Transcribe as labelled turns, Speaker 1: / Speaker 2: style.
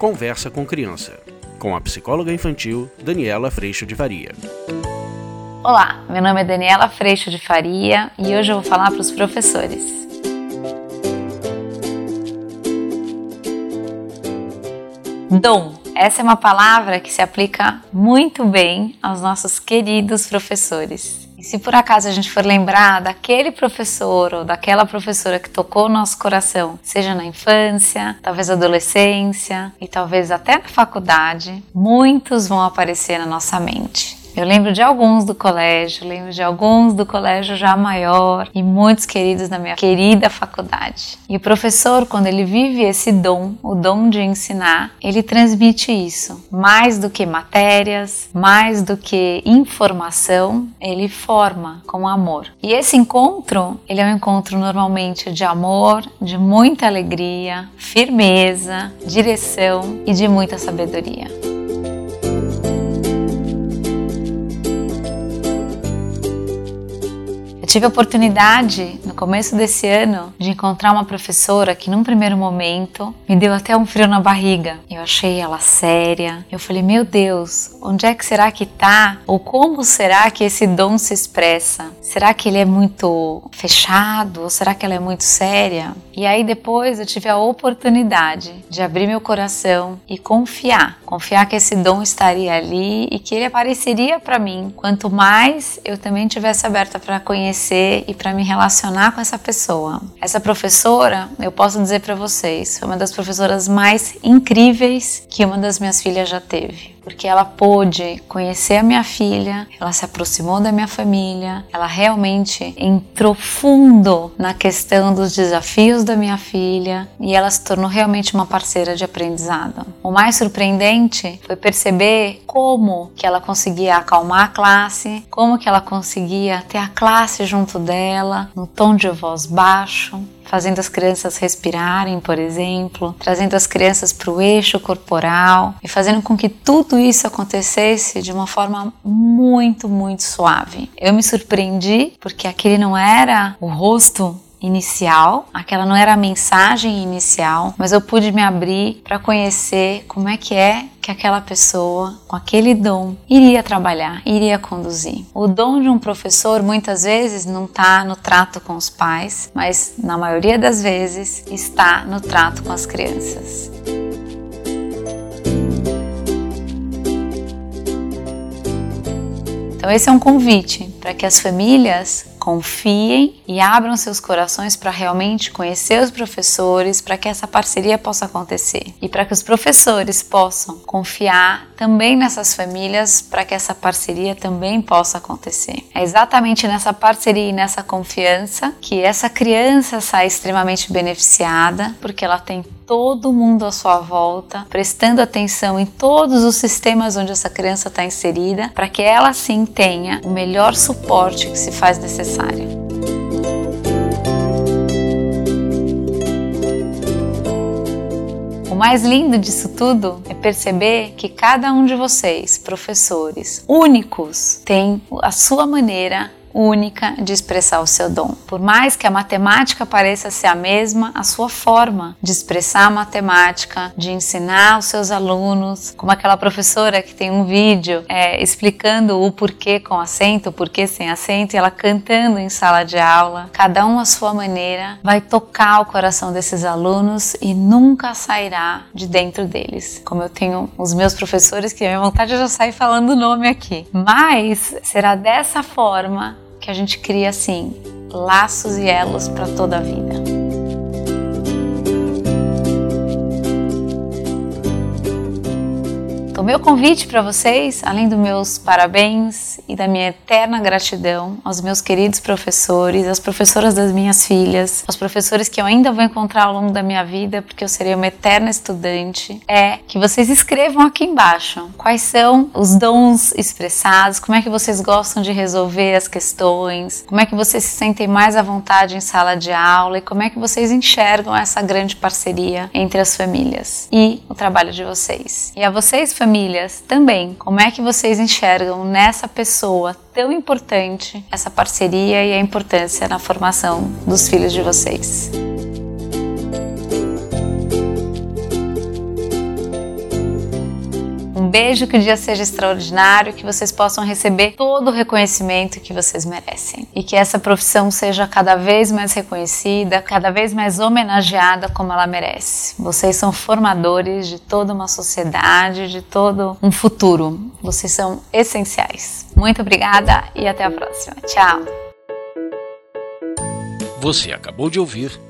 Speaker 1: Conversa com Criança, com a psicóloga infantil Daniela Freixo de Faria.
Speaker 2: Olá, meu nome é Daniela Freixo de Faria e hoje eu vou falar para os professores. Dom. Essa é uma palavra que se aplica muito bem aos nossos queridos professores. E se por acaso a gente for lembrar daquele professor ou daquela professora que tocou o nosso coração, seja na infância, talvez adolescência e talvez até na faculdade, muitos vão aparecer na nossa mente. Eu lembro de alguns do colégio, lembro de alguns do colégio já maior e muitos queridos na minha querida faculdade. E o professor, quando ele vive esse dom, o dom de ensinar, ele transmite isso. Mais do que matérias, mais do que informação, ele forma com amor. E esse encontro, ele é um encontro normalmente de amor, de muita alegria, firmeza, direção e de muita sabedoria. Tive a oportunidade, no começo desse ano, de encontrar uma professora que, num primeiro momento, me deu até um frio na barriga. Eu achei ela séria. Eu falei, meu Deus, onde é que será que tá? Ou como será que esse dom se expressa? Será que ele é muito fechado? Ou será que ela é muito séria? E aí depois eu tive a oportunidade de abrir meu coração e confiar. Confiar que esse dom estaria ali e que ele apareceria para mim. Quanto mais eu também tivesse aberta para conhecer conhecer e para me relacionar com essa pessoa. Essa professora, eu posso dizer para vocês, foi uma das professoras mais incríveis que uma das minhas filhas já teve porque ela pôde conhecer a minha filha, ela se aproximou da minha família, ela realmente entrou fundo na questão dos desafios da minha filha e ela se tornou realmente uma parceira de aprendizado. O mais surpreendente foi perceber como que ela conseguia acalmar a classe, como que ela conseguia ter a classe junto dela, no tom de voz baixo, fazendo as crianças respirarem, por exemplo, trazendo as crianças para o eixo corporal e fazendo com que tudo isso acontecesse de uma forma muito, muito suave. Eu me surpreendi porque aquele não era o rosto inicial, aquela não era a mensagem inicial, mas eu pude me abrir para conhecer como é que é que aquela pessoa com aquele dom iria trabalhar, iria conduzir. O dom de um professor muitas vezes não está no trato com os pais, mas na maioria das vezes está no trato com as crianças. Então, esse é um convite para que as famílias confiem e abram seus corações para realmente conhecer os professores, para que essa parceria possa acontecer e para que os professores possam confiar também nessas famílias para que essa parceria também possa acontecer. É exatamente nessa parceria e nessa confiança que essa criança sai extremamente beneficiada, porque ela tem todo mundo à sua volta, prestando atenção em todos os sistemas onde essa criança está inserida, para que ela sim tenha o melhor suporte que se faz necessário. O mais lindo disso tudo é perceber que cada um de vocês, professores únicos, tem a sua maneira única de expressar o seu dom. Por mais que a matemática pareça ser a mesma, a sua forma de expressar a matemática, de ensinar os seus alunos, como aquela professora que tem um vídeo é, explicando o porquê com acento, o porquê sem acento, e ela cantando em sala de aula, cada um à sua maneira, vai tocar o coração desses alunos e nunca sairá de dentro deles. Como eu tenho os meus professores, que a minha vontade é já sair falando o nome aqui. Mas será dessa forma que a gente cria assim laços e elos para toda a vida. O meu convite para vocês, além dos meus parabéns e da minha eterna gratidão aos meus queridos professores, às professoras das minhas filhas, aos professores que eu ainda vou encontrar ao longo da minha vida, porque eu serei uma eterna estudante, é que vocês escrevam aqui embaixo quais são os dons expressados, como é que vocês gostam de resolver as questões, como é que vocês se sentem mais à vontade em sala de aula e como é que vocês enxergam essa grande parceria entre as famílias e o trabalho de vocês. E a vocês, famílias, famílias também. Como é que vocês enxergam nessa pessoa tão importante essa parceria e a importância na formação dos filhos de vocês? Beijo, que o dia seja extraordinário, que vocês possam receber todo o reconhecimento que vocês merecem e que essa profissão seja cada vez mais reconhecida, cada vez mais homenageada como ela merece. Vocês são formadores de toda uma sociedade, de todo um futuro. Vocês são essenciais. Muito obrigada e até a próxima. Tchau.
Speaker 1: Você acabou de ouvir